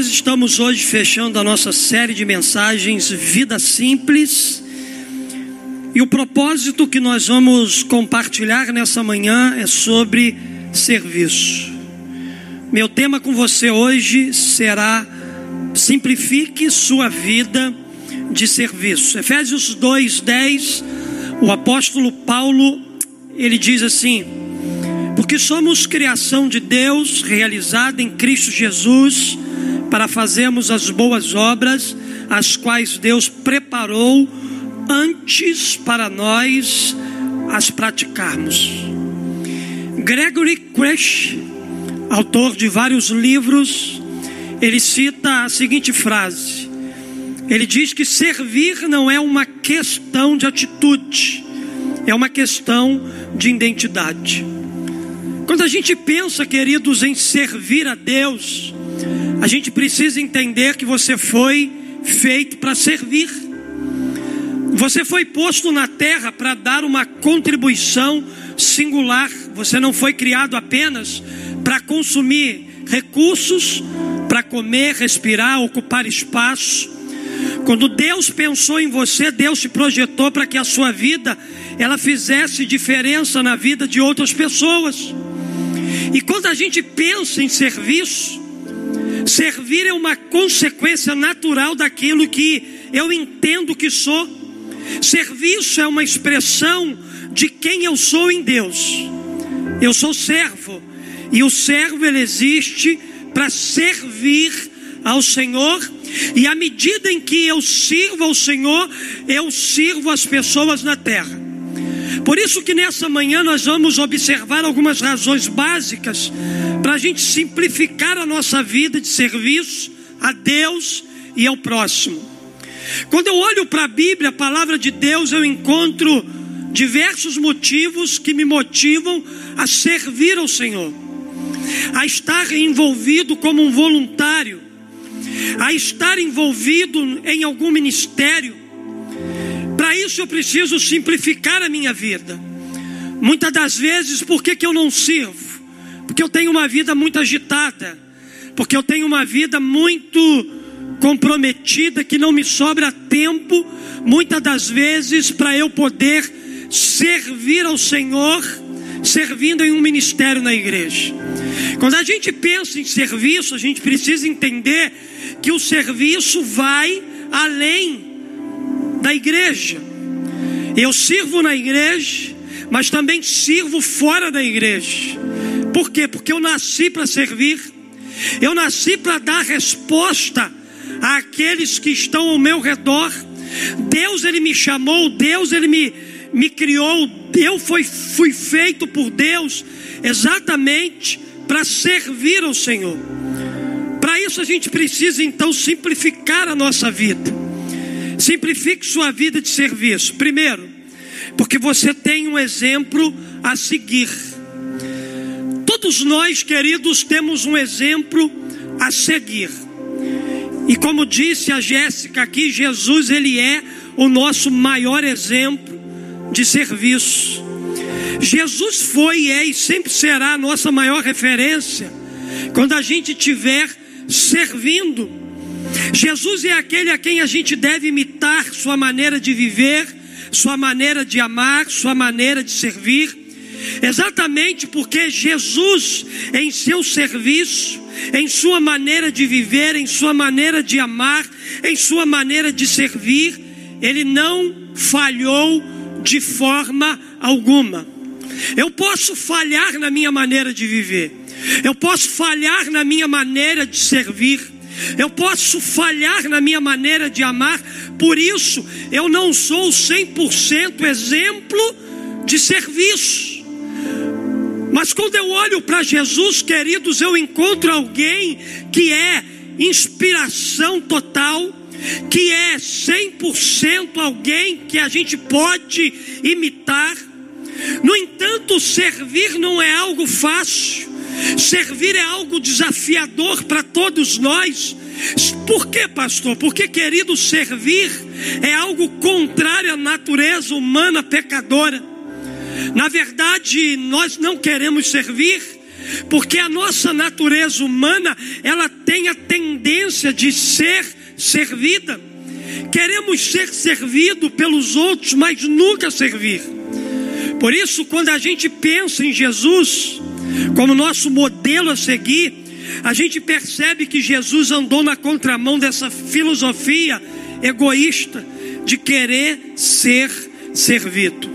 Nós estamos hoje fechando a nossa série de mensagens Vida Simples. E o propósito que nós vamos compartilhar nessa manhã é sobre serviço. Meu tema com você hoje será Simplifique sua vida de serviço. Efésios 2:10, o apóstolo Paulo, ele diz assim: Porque somos criação de Deus, realizada em Cristo Jesus, para fazermos as boas obras, as quais Deus preparou antes para nós as praticarmos. Gregory Crash, autor de vários livros, ele cita a seguinte frase: ele diz que servir não é uma questão de atitude, é uma questão de identidade. Quando a gente pensa, queridos, em servir a Deus, a gente precisa entender que você foi feito para servir. Você foi posto na terra para dar uma contribuição singular. Você não foi criado apenas para consumir recursos, para comer, respirar, ocupar espaço. Quando Deus pensou em você, Deus te projetou para que a sua vida ela fizesse diferença na vida de outras pessoas. E quando a gente pensa em serviço, servir é uma consequência natural daquilo que eu entendo que sou. Serviço é uma expressão de quem eu sou em Deus. Eu sou servo, e o servo ele existe para servir ao Senhor e à medida em que eu sirvo ao Senhor, eu sirvo as pessoas na terra. Por isso que nessa manhã nós vamos observar algumas razões básicas para a gente simplificar a nossa vida de serviço a Deus e ao próximo. Quando eu olho para a Bíblia, a palavra de Deus, eu encontro diversos motivos que me motivam a servir ao Senhor, a estar envolvido como um voluntário a estar envolvido em algum ministério. Para isso eu preciso simplificar a minha vida. Muitas das vezes, por que, que eu não sirvo? Porque eu tenho uma vida muito agitada, porque eu tenho uma vida muito comprometida, que não me sobra tempo, muitas das vezes, para eu poder servir ao Senhor, servindo em um ministério na igreja. Quando a gente pensa em serviço, a gente precisa entender que o serviço vai além da igreja. Eu sirvo na igreja, mas também sirvo fora da igreja. Por quê? Porque eu nasci para servir. Eu nasci para dar resposta àqueles que estão ao meu redor. Deus ele me chamou, Deus ele me, me criou, eu fui, fui feito por Deus exatamente para servir ao Senhor. Para isso a gente precisa então simplificar a nossa vida. Simplifique sua vida de serviço. Primeiro, porque você tem um exemplo a seguir. Todos nós, queridos, temos um exemplo a seguir. E como disse a Jéssica aqui, Jesus ele é o nosso maior exemplo de serviço. Jesus foi, é e sempre será a nossa maior referência quando a gente tiver servindo. Jesus é aquele a quem a gente deve imitar sua maneira de viver, sua maneira de amar, sua maneira de servir. Exatamente porque Jesus, em seu serviço, em sua maneira de viver, em sua maneira de amar, em sua maneira de servir, ele não falhou de forma alguma. Eu posso falhar na minha maneira de viver, eu posso falhar na minha maneira de servir, eu posso falhar na minha maneira de amar, por isso eu não sou 100% exemplo de serviço. Mas quando eu olho para Jesus, queridos, eu encontro alguém que é inspiração total, que é 100% alguém que a gente pode imitar. No entanto, servir não é algo fácil. Servir é algo desafiador para todos nós. Por que, pastor? Porque, querido, servir é algo contrário à natureza humana pecadora. Na verdade, nós não queremos servir Porque a nossa natureza humana, ela tem a tendência de ser servida. Queremos ser servido pelos outros, mas nunca servir. Por isso, quando a gente pensa em Jesus como nosso modelo a seguir, a gente percebe que Jesus andou na contramão dessa filosofia egoísta de querer ser servido.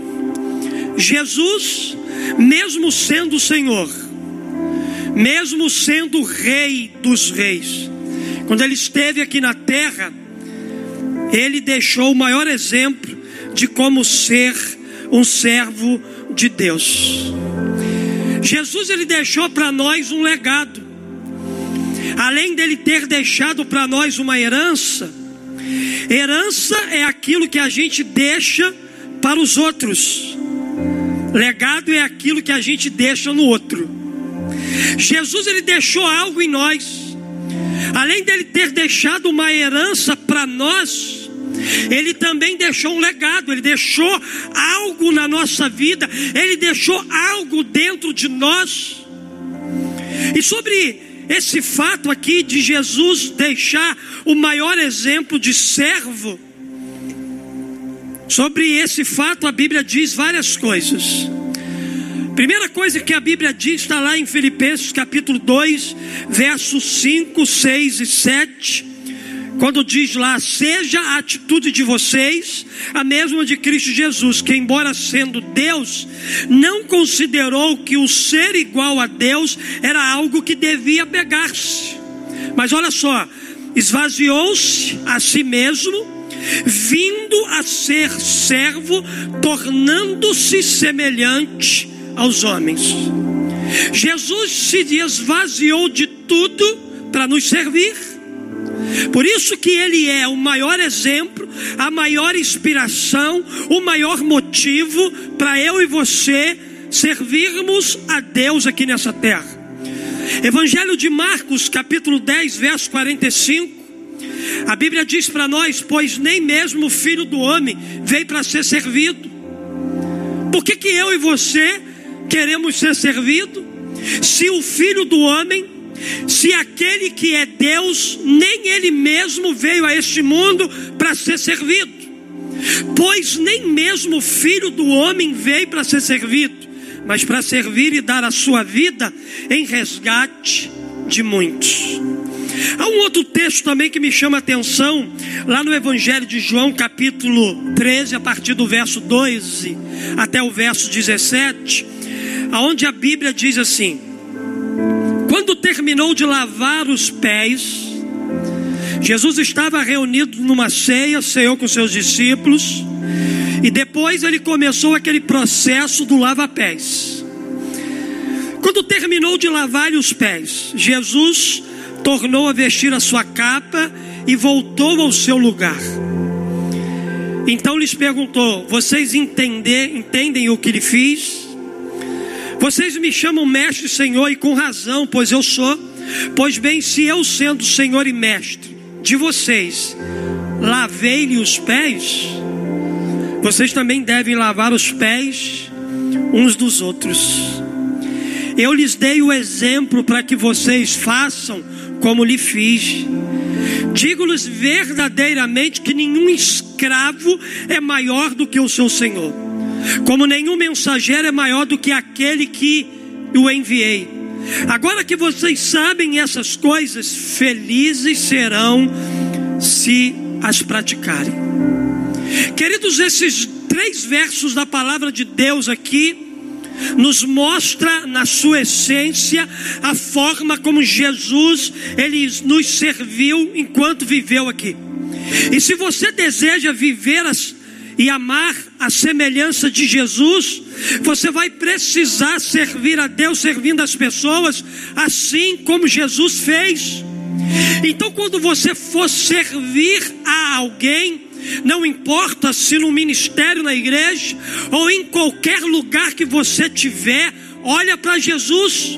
Jesus, mesmo sendo Senhor, mesmo sendo Rei dos Reis, quando ele esteve aqui na terra, ele deixou o maior exemplo de como ser um servo de Deus. Jesus ele deixou para nós um legado. Além dele ter deixado para nós uma herança, herança é aquilo que a gente deixa para os outros. Legado é aquilo que a gente deixa no outro. Jesus ele deixou algo em nós. Além dele ter deixado uma herança para nós, ele também deixou um legado, ele deixou algo na nossa vida, ele deixou algo dentro de nós. E sobre esse fato aqui de Jesus deixar o maior exemplo de servo, sobre esse fato a Bíblia diz várias coisas. Primeira coisa que a Bíblia diz está lá em Filipenses capítulo 2, versos 5, 6 e 7. Quando diz lá, seja a atitude de vocês a mesma de Cristo Jesus, que, embora sendo Deus, não considerou que o ser igual a Deus era algo que devia pegar-se. Mas olha só, esvaziou-se a si mesmo, vindo a ser servo, tornando-se semelhante aos homens. Jesus se esvaziou de tudo para nos servir. Por isso que ele é o maior exemplo, a maior inspiração, o maior motivo para eu e você servirmos a Deus aqui nessa terra. Evangelho de Marcos, capítulo 10, verso 45. A Bíblia diz para nós: Pois nem mesmo o filho do homem veio para ser servido. Por que, que eu e você queremos ser servidos? Se o filho do homem, se aquele que é Deus, nem ele mesmo veio a este mundo para ser servido. Pois nem mesmo o filho do homem veio para ser servido, mas para servir e dar a sua vida em resgate de muitos. Há um outro texto também que me chama a atenção, lá no Evangelho de João, capítulo 13, a partir do verso 12 até o verso 17 aonde a Bíblia diz assim: Quando terminou de lavar os pés, Jesus estava reunido numa ceia, ceou com seus discípulos, e depois ele começou aquele processo do lava-pés. Quando terminou de lavar os pés, Jesus tornou a vestir a sua capa e voltou ao seu lugar. Então lhes perguntou: Vocês entender, entendem o que lhe fiz? Vocês me chamam mestre, Senhor, e com razão, pois eu sou. Pois bem, se eu sendo Senhor e mestre de vocês, lavei-lhe os pés, vocês também devem lavar os pés uns dos outros. Eu lhes dei o exemplo para que vocês façam como lhe fiz. Digo-lhes verdadeiramente que nenhum escravo é maior do que o seu senhor como nenhum mensageiro é maior do que aquele que o enviei. Agora que vocês sabem essas coisas, felizes serão se as praticarem. Queridos, esses três versos da palavra de Deus aqui nos mostra na sua essência a forma como Jesus ele nos serviu enquanto viveu aqui. E se você deseja viver as e amar a semelhança de Jesus, você vai precisar servir a Deus servindo as pessoas, assim como Jesus fez. Então, quando você for servir a alguém, não importa se no ministério, na igreja, ou em qualquer lugar que você tiver, olha para Jesus,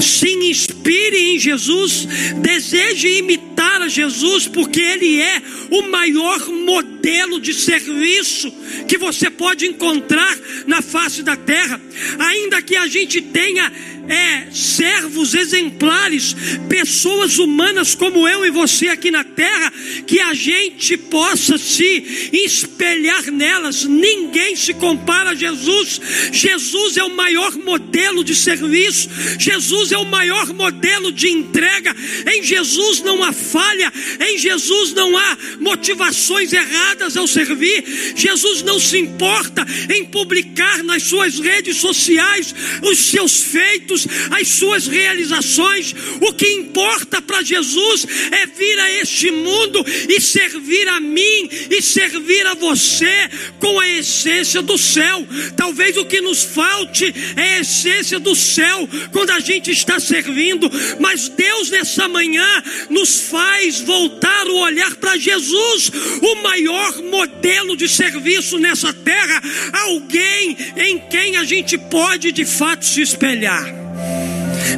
se inspire em Jesus, deseje imitar a Jesus, porque Ele é o maior modelo de serviço que você pode encontrar na face da terra, ainda que a gente tenha é, servos exemplares, pessoas humanas como eu e você aqui na terra, que a gente possa se espelhar nelas. Ninguém se compara a Jesus. Jesus é o maior modelo de serviço, Jesus é o maior modelo de entrega. Em Jesus não há falha, em Jesus não há motivações erradas ao servir. Jesus não se importa em publicar nas suas redes sociais os seus feitos, as suas realizações. O que importa para Jesus é vir a este mundo e servir a mim e servir a você com a essência do céu. Talvez o que nos falte é a essência do céu quando a gente está servindo, mas Deus nessa manhã nos faz voltar o olhar para Jesus, o maior modelo de serviço nessa terra, alguém em quem a gente pode de fato se espelhar.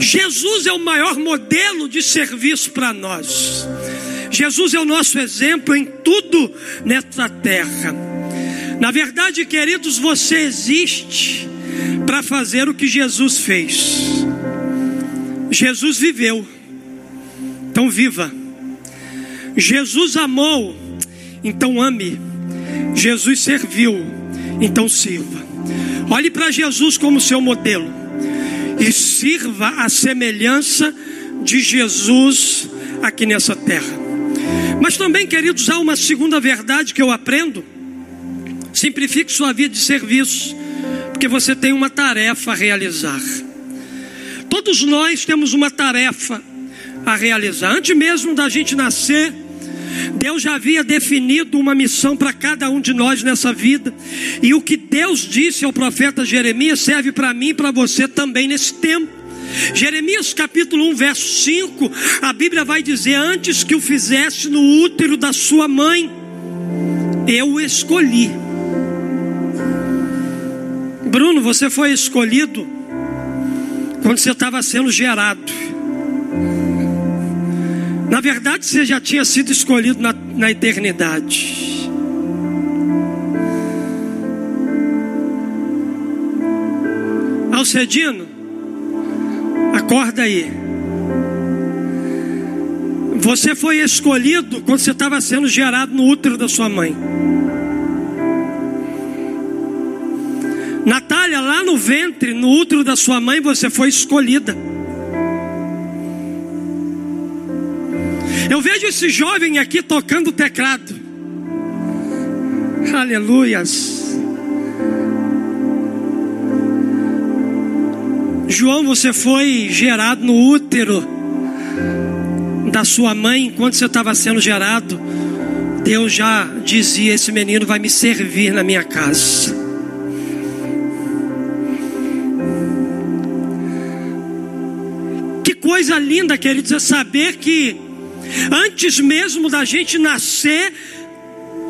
Jesus é o maior modelo de serviço para nós. Jesus é o nosso exemplo em tudo nessa terra. Na verdade, queridos, você existe para fazer o que Jesus fez. Jesus viveu, então viva. Jesus amou, então ame. Jesus serviu, então sirva. Olhe para Jesus como seu modelo e sirva a semelhança de Jesus aqui nessa terra. Mas também, queridos, há uma segunda verdade que eu aprendo. Simplifique sua vida de serviço, porque você tem uma tarefa a realizar. Todos nós temos uma tarefa a realizar. Antes mesmo da gente nascer, Deus já havia definido uma missão para cada um de nós nessa vida, e o que Deus disse ao profeta Jeremias serve para mim e para você também nesse tempo. Jeremias capítulo 1, verso 5, a Bíblia vai dizer: Antes que o fizesse no útero da sua mãe, eu o escolhi. Bruno, você foi escolhido quando você estava sendo gerado. Verdade, você já tinha sido escolhido na, na eternidade. Alcedino, acorda aí. Você foi escolhido quando você estava sendo gerado no útero da sua mãe. Natália, lá no ventre, no útero da sua mãe, você foi escolhida. Eu vejo esse jovem aqui tocando teclado. Aleluias. João, você foi gerado no útero da sua mãe enquanto você estava sendo gerado. Deus já dizia: Esse menino vai me servir na minha casa. Que coisa linda, queridos, é saber que Antes mesmo da gente nascer,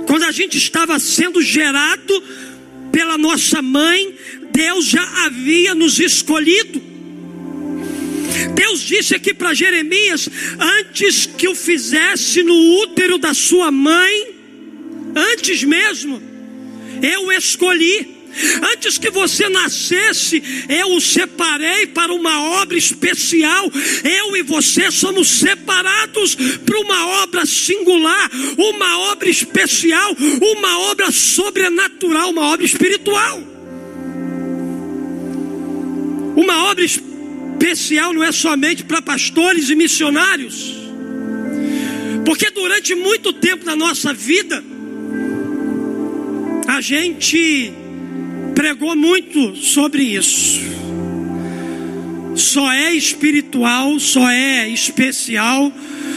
quando a gente estava sendo gerado pela nossa mãe, Deus já havia nos escolhido. Deus disse aqui para Jeremias: antes que o fizesse no útero da sua mãe, antes mesmo, eu escolhi. Antes que você nascesse, eu o separei para uma obra especial. Eu e você somos separados para uma obra singular, uma obra especial, uma obra sobrenatural, uma obra espiritual. Uma obra especial não é somente para pastores e missionários, porque durante muito tempo da nossa vida, a gente pregou muito sobre isso. Só é espiritual, só é especial,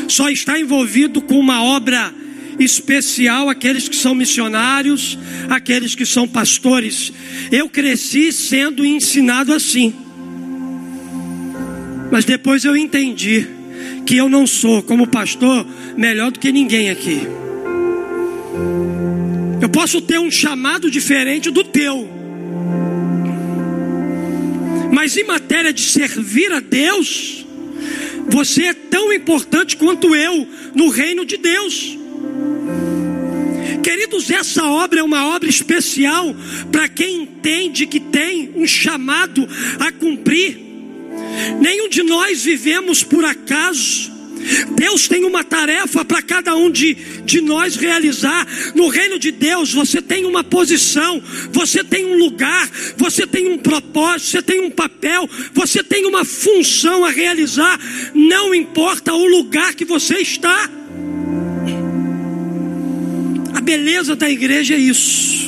só está envolvido com uma obra especial aqueles que são missionários, aqueles que são pastores. Eu cresci sendo ensinado assim. Mas depois eu entendi que eu não sou, como pastor, melhor do que ninguém aqui. Eu posso ter um chamado diferente do teu. Mas em matéria de servir a Deus, você é tão importante quanto eu no reino de Deus. Queridos, essa obra é uma obra especial para quem entende que tem um chamado a cumprir. Nenhum de nós vivemos por acaso. Deus tem uma tarefa para cada um de, de nós realizar. No reino de Deus, você tem uma posição, você tem um lugar, você tem um propósito, você tem um papel, você tem uma função a realizar. Não importa o lugar que você está. A beleza da igreja é isso.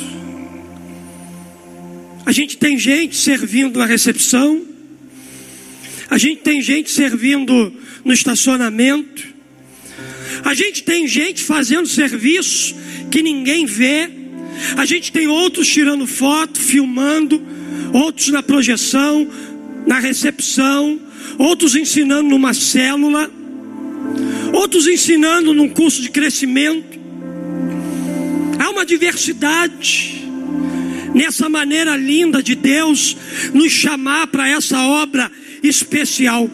A gente tem gente servindo na recepção, a gente tem gente servindo no estacionamento. A gente tem gente fazendo serviço que ninguém vê. A gente tem outros tirando foto, filmando, outros na projeção, na recepção, outros ensinando numa célula, outros ensinando num curso de crescimento. Há uma diversidade nessa maneira linda de Deus nos chamar para essa obra especial.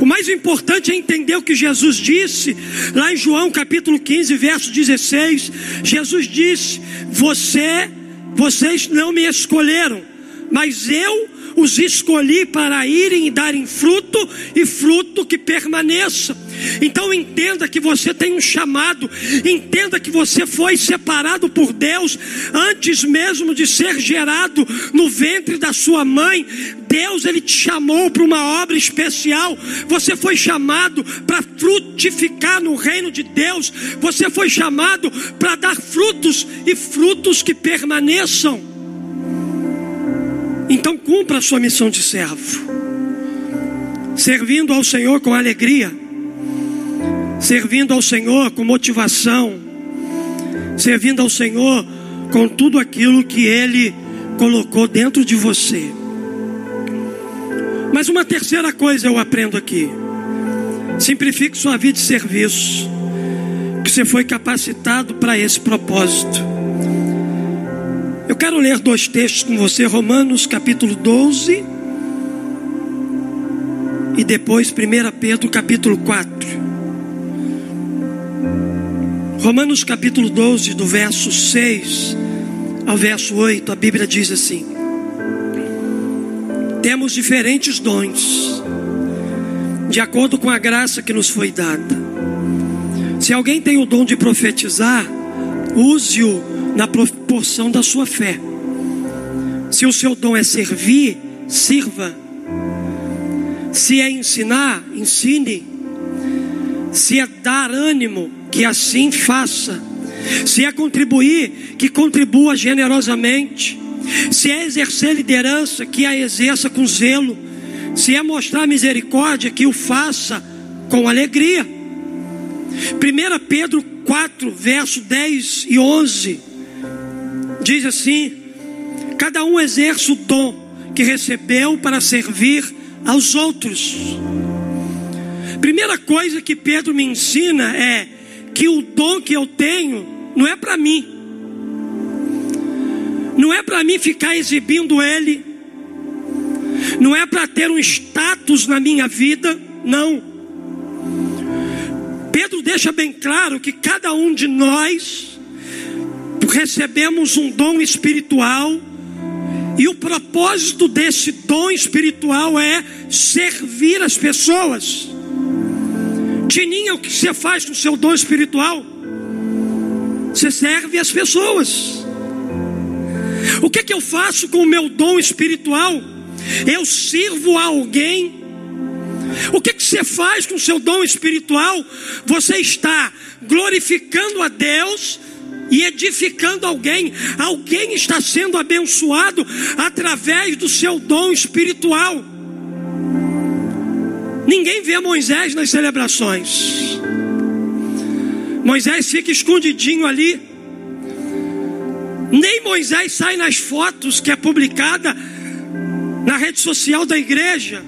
O mais importante é entender o que Jesus disse lá em João capítulo 15, verso 16. Jesus disse: Você, vocês não me escolheram, mas eu os escolhi para irem e darem fruto e fruto que permaneça. Então entenda que você tem um chamado, entenda que você foi separado por Deus antes mesmo de ser gerado no ventre da sua mãe. Deus ele te chamou para uma obra especial. Você foi chamado para frutificar no reino de Deus. Você foi chamado para dar frutos e frutos que permaneçam. Então cumpra a sua missão de servo, servindo ao Senhor com alegria, servindo ao Senhor com motivação, servindo ao Senhor com tudo aquilo que Ele colocou dentro de você. Mas uma terceira coisa eu aprendo aqui: simplifique sua vida de serviço, que você foi capacitado para esse propósito. Eu quero ler dois textos com você, Romanos capítulo 12 e depois 1 Pedro capítulo 4. Romanos capítulo 12, do verso 6 ao verso 8, a Bíblia diz assim: Temos diferentes dons, de acordo com a graça que nos foi dada. Se alguém tem o dom de profetizar, use-o na proporção da sua fé. Se o seu dom é servir, sirva. Se é ensinar, ensine. Se é dar ânimo, que assim faça. Se é contribuir, que contribua generosamente. Se é exercer liderança, que a exerça com zelo. Se é mostrar misericórdia, que o faça com alegria. 1 Pedro 4, verso 10 e 11 diz assim: cada um exerce o dom que recebeu para servir aos outros. Primeira coisa que Pedro me ensina é que o dom que eu tenho não é para mim, não é para mim ficar exibindo ele, não é para ter um status na minha vida, não. Pedro deixa bem claro que cada um de nós recebemos um dom espiritual, e o propósito desse dom espiritual é servir as pessoas. Tininha, o que você faz com o seu dom espiritual? Você serve as pessoas. O que, é que eu faço com o meu dom espiritual? Eu sirvo a alguém. O que, é que você faz com o seu dom espiritual? Você está glorificando a Deus e edificando alguém. Alguém está sendo abençoado através do seu dom espiritual. Ninguém vê Moisés nas celebrações. Moisés fica escondidinho ali. Nem Moisés sai nas fotos que é publicada na rede social da igreja.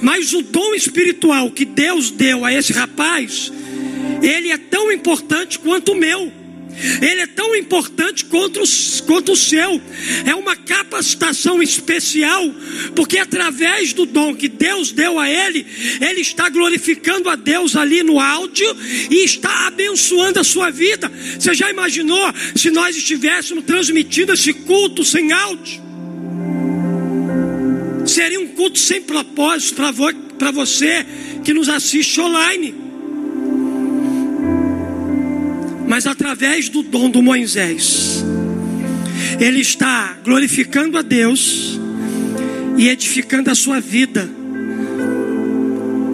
Mas o dom espiritual que Deus deu a esse rapaz, ele é tão importante quanto o meu. Ele é tão importante quanto, quanto o seu. É uma capacitação especial, porque através do dom que Deus deu a ele, ele está glorificando a Deus ali no áudio e está abençoando a sua vida. Você já imaginou se nós estivéssemos transmitindo esse culto sem áudio? Seria um culto sem propósito para você que nos assiste online. Mas através do dom do Moisés, ele está glorificando a Deus e edificando a sua vida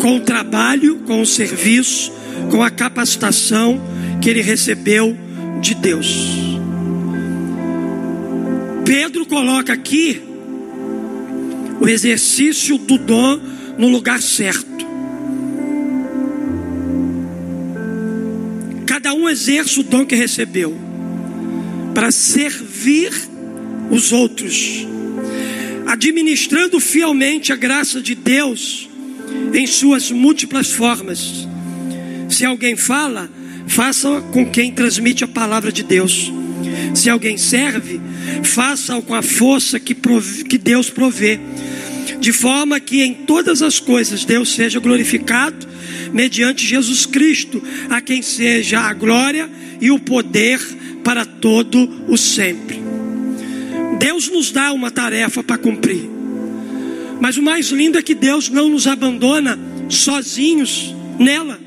com o trabalho, com o serviço, com a capacitação que ele recebeu de Deus. Pedro coloca aqui o exercício do dom no lugar certo. Cada um exerce o dom que recebeu para servir os outros, administrando fielmente a graça de Deus em suas múltiplas formas. Se alguém fala, faça com quem transmite a palavra de Deus. Se alguém serve, faça-o com a força que, que Deus provê, de forma que em todas as coisas Deus seja glorificado, mediante Jesus Cristo, a quem seja a glória e o poder para todo o sempre. Deus nos dá uma tarefa para cumprir. Mas o mais lindo é que Deus não nos abandona sozinhos nela.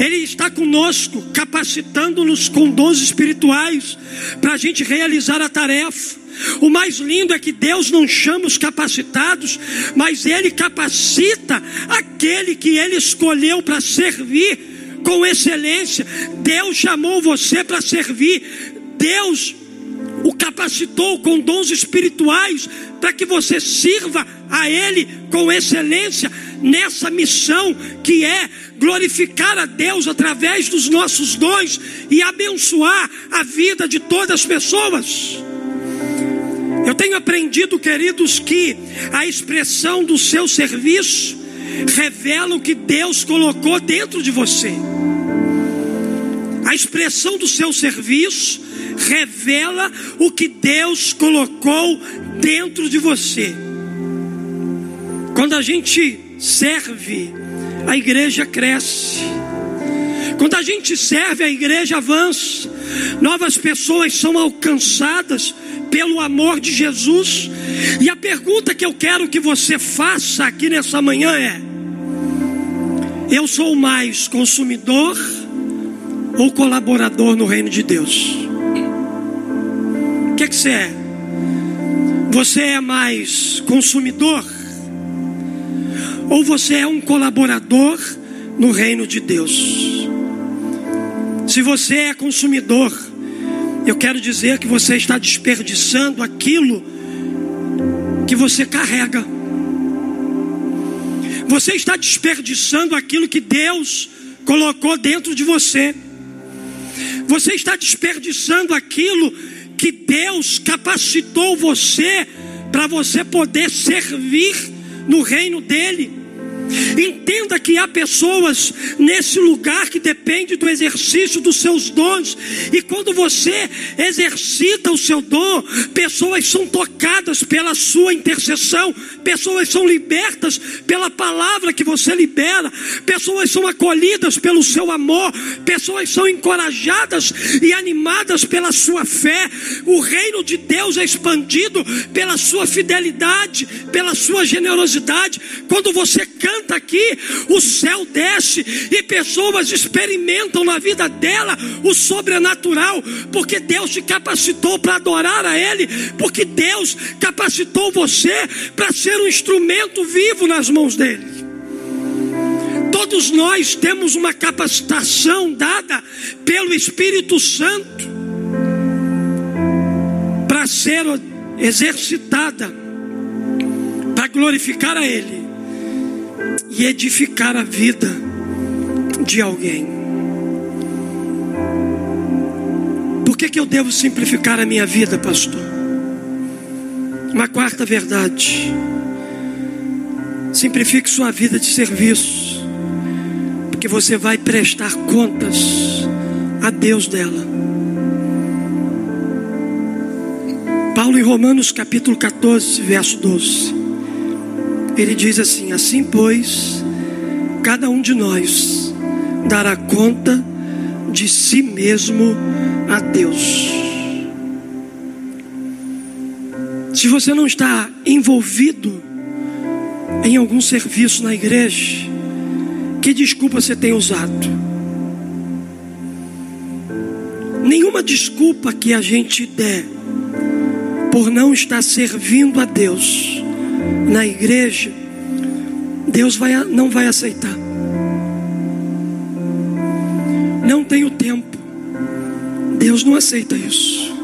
Ele está conosco, capacitando-nos com dons espirituais para a gente realizar a tarefa. O mais lindo é que Deus não chama os capacitados, mas Ele capacita aquele que Ele escolheu para servir com excelência. Deus chamou você para servir. Deus o capacitou com dons espirituais para que você sirva a Ele com excelência nessa missão que é glorificar a Deus através dos nossos dons e abençoar a vida de todas as pessoas. Eu tenho aprendido, queridos, que a expressão do seu serviço revela o que Deus colocou dentro de você. A expressão do seu serviço revela o que Deus colocou dentro de você. Quando a gente serve, a igreja cresce. Quando a gente serve, a igreja avança. Novas pessoas são alcançadas pelo amor de Jesus. E a pergunta que eu quero que você faça aqui nessa manhã é: Eu sou mais consumidor ou colaborador no reino de Deus? O que, que você é? Você é mais consumidor? Ou você é um colaborador no reino de Deus? Se você é consumidor, eu quero dizer que você está desperdiçando aquilo que você carrega. Você está desperdiçando aquilo que Deus colocou dentro de você. Você está desperdiçando aquilo que Deus capacitou você para você poder servir no reino dele. Entenda que há pessoas nesse lugar que depende do exercício dos seus dons, e quando você exercita o seu dom, pessoas são tocadas pela sua intercessão, pessoas são libertas pela palavra que você libera, pessoas são acolhidas pelo seu amor, pessoas são encorajadas e animadas pela sua fé. O reino de Deus é expandido pela sua fidelidade, pela sua generosidade. Quando você canta, aqui, o céu desce e pessoas experimentam na vida dela o sobrenatural, porque Deus te capacitou para adorar a Ele, porque Deus capacitou você para ser um instrumento vivo nas mãos dEle. Todos nós temos uma capacitação dada pelo Espírito Santo para ser exercitada, para glorificar a Ele e edificar a vida de alguém. Por que, que eu devo simplificar a minha vida, pastor? Uma quarta verdade. Simplifique sua vida de serviço, porque você vai prestar contas a Deus dela. Paulo em Romanos capítulo 14, verso 12. Ele diz assim: Assim, pois, cada um de nós dará conta de si mesmo a Deus. Se você não está envolvido em algum serviço na igreja, que desculpa você tem usado? Nenhuma desculpa que a gente der por não estar servindo a Deus na igreja, Deus vai, não vai aceitar. Não tenho tempo. Deus não aceita isso.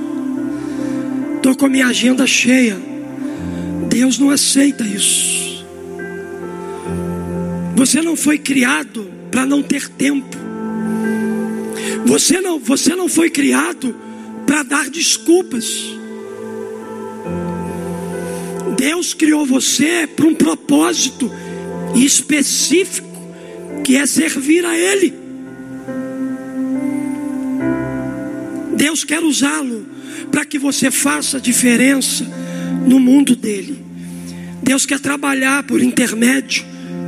Estou com a minha agenda cheia. Deus não aceita isso. Você não foi criado para não ter tempo. Você não, você não foi criado para dar desculpas. Deus criou você para um propósito específico, que é servir a Ele. Deus quer usá-lo para que você faça diferença no mundo dele. Deus quer trabalhar por intermédio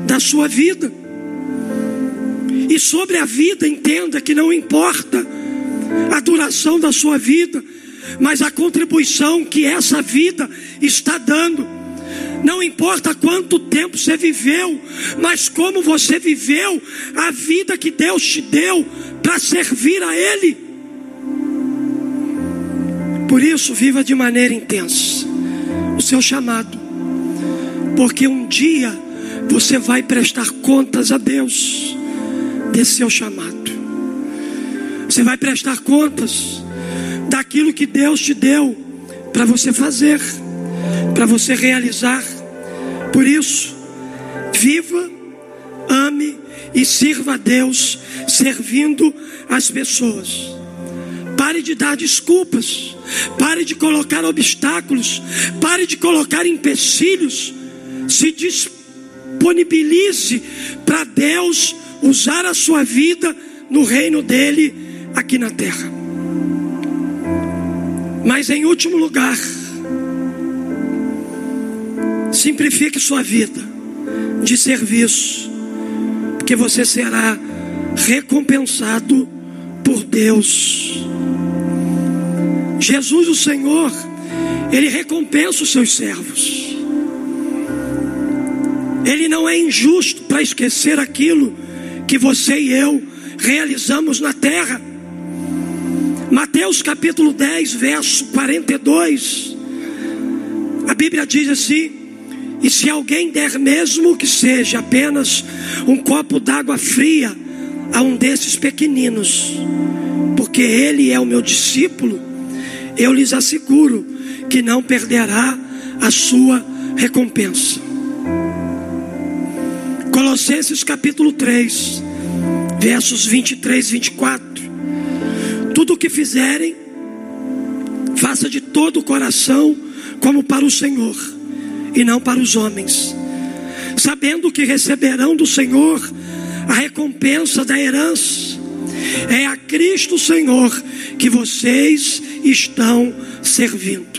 da sua vida. E sobre a vida, entenda que não importa a duração da sua vida, mas a contribuição que essa vida está dando. Não importa quanto tempo você viveu, mas como você viveu a vida que Deus te deu para servir a Ele. Por isso, viva de maneira intensa o seu chamado, porque um dia você vai prestar contas a Deus desse seu chamado. Você vai prestar contas daquilo que Deus te deu para você fazer, para você realizar. Por isso, viva, ame e sirva a Deus servindo as pessoas. Pare de dar desculpas. Pare de colocar obstáculos. Pare de colocar empecilhos. Se disponibilize para Deus usar a sua vida no reino dele aqui na terra. Mas em último lugar, simplifique sua vida de serviço, porque você será recompensado por Deus. Jesus, o Senhor, Ele recompensa os seus servos. Ele não é injusto para esquecer aquilo que você e eu realizamos na terra. Mateus capítulo 10, verso 42. A Bíblia diz assim: E se alguém der mesmo que seja apenas um copo d'água fria a um desses pequeninos, porque ele é o meu discípulo, eu lhes asseguro que não perderá a sua recompensa. Colossenses capítulo 3, versos 23 e 24. Tudo o que fizerem, faça de todo o coração, como para o Senhor, e não para os homens, sabendo que receberão do Senhor a recompensa da herança. É a Cristo Senhor que vocês estão servindo.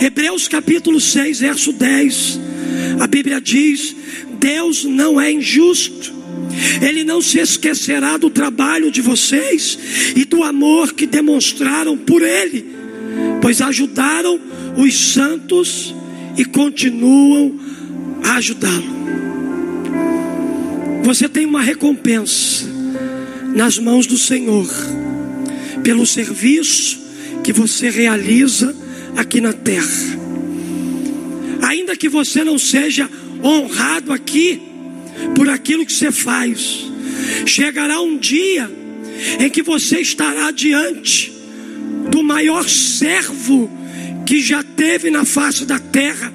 Hebreus capítulo 6, verso 10. A Bíblia diz: Deus não é injusto. Ele não se esquecerá do trabalho de vocês e do amor que demonstraram por Ele, pois ajudaram os santos e continuam a ajudá-lo. Você tem uma recompensa nas mãos do Senhor pelo serviço que você realiza aqui na terra. Ainda que você não seja honrado aqui por aquilo que você faz, chegará um dia em que você estará diante do maior servo que já teve na face da terra,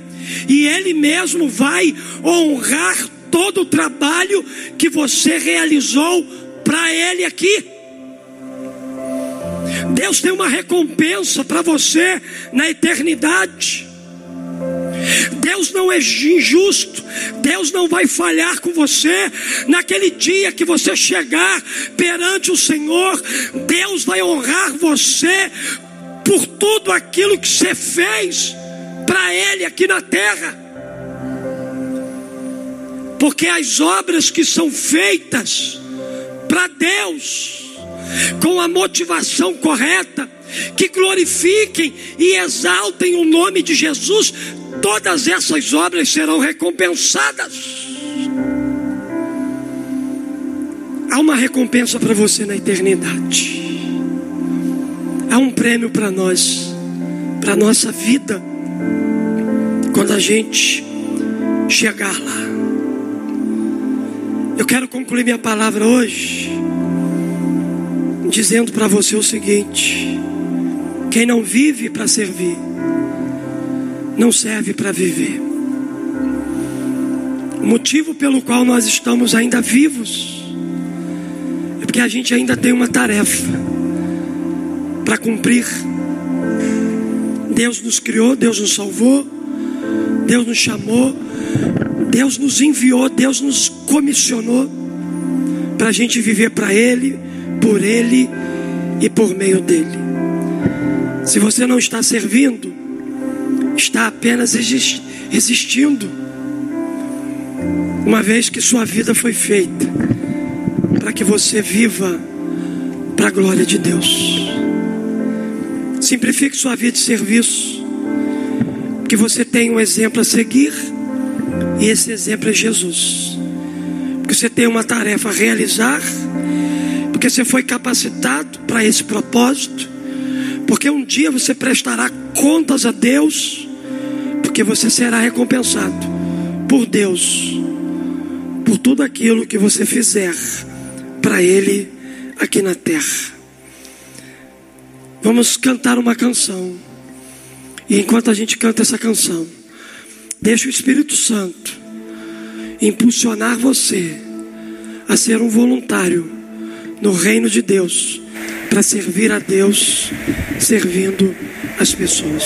e ele mesmo vai honrar todo o trabalho que você realizou para ele aqui. Deus tem uma recompensa para você na eternidade. Deus não é injusto, Deus não vai falhar com você. Naquele dia que você chegar perante o Senhor, Deus vai honrar você por tudo aquilo que você fez para Ele aqui na terra. Porque as obras que são feitas para Deus, com a motivação correta, que glorifiquem e exaltem o nome de Jesus, todas essas obras serão recompensadas. Há uma recompensa para você na eternidade. Há um prêmio para nós, para nossa vida, quando a gente chegar lá. Eu quero concluir minha palavra hoje dizendo para você o seguinte: quem não vive para servir, não serve para viver. O motivo pelo qual nós estamos ainda vivos é porque a gente ainda tem uma tarefa para cumprir. Deus nos criou, Deus nos salvou, Deus nos chamou, Deus nos enviou, Deus nos comissionou para a gente viver para Ele, por Ele e por meio dele. Se você não está servindo, está apenas existindo, uma vez que sua vida foi feita para que você viva para a glória de Deus. Simplifique sua vida de serviço, que você tenha um exemplo a seguir, e esse exemplo é Jesus. Porque você tem uma tarefa a realizar, porque você foi capacitado para esse propósito, porque um dia você prestará contas a Deus, porque você será recompensado por Deus, por tudo aquilo que você fizer para Ele aqui na terra. Vamos cantar uma canção. E enquanto a gente canta essa canção, deixa o Espírito Santo impulsionar você a ser um voluntário no reino de Deus, para servir a Deus, servindo as pessoas.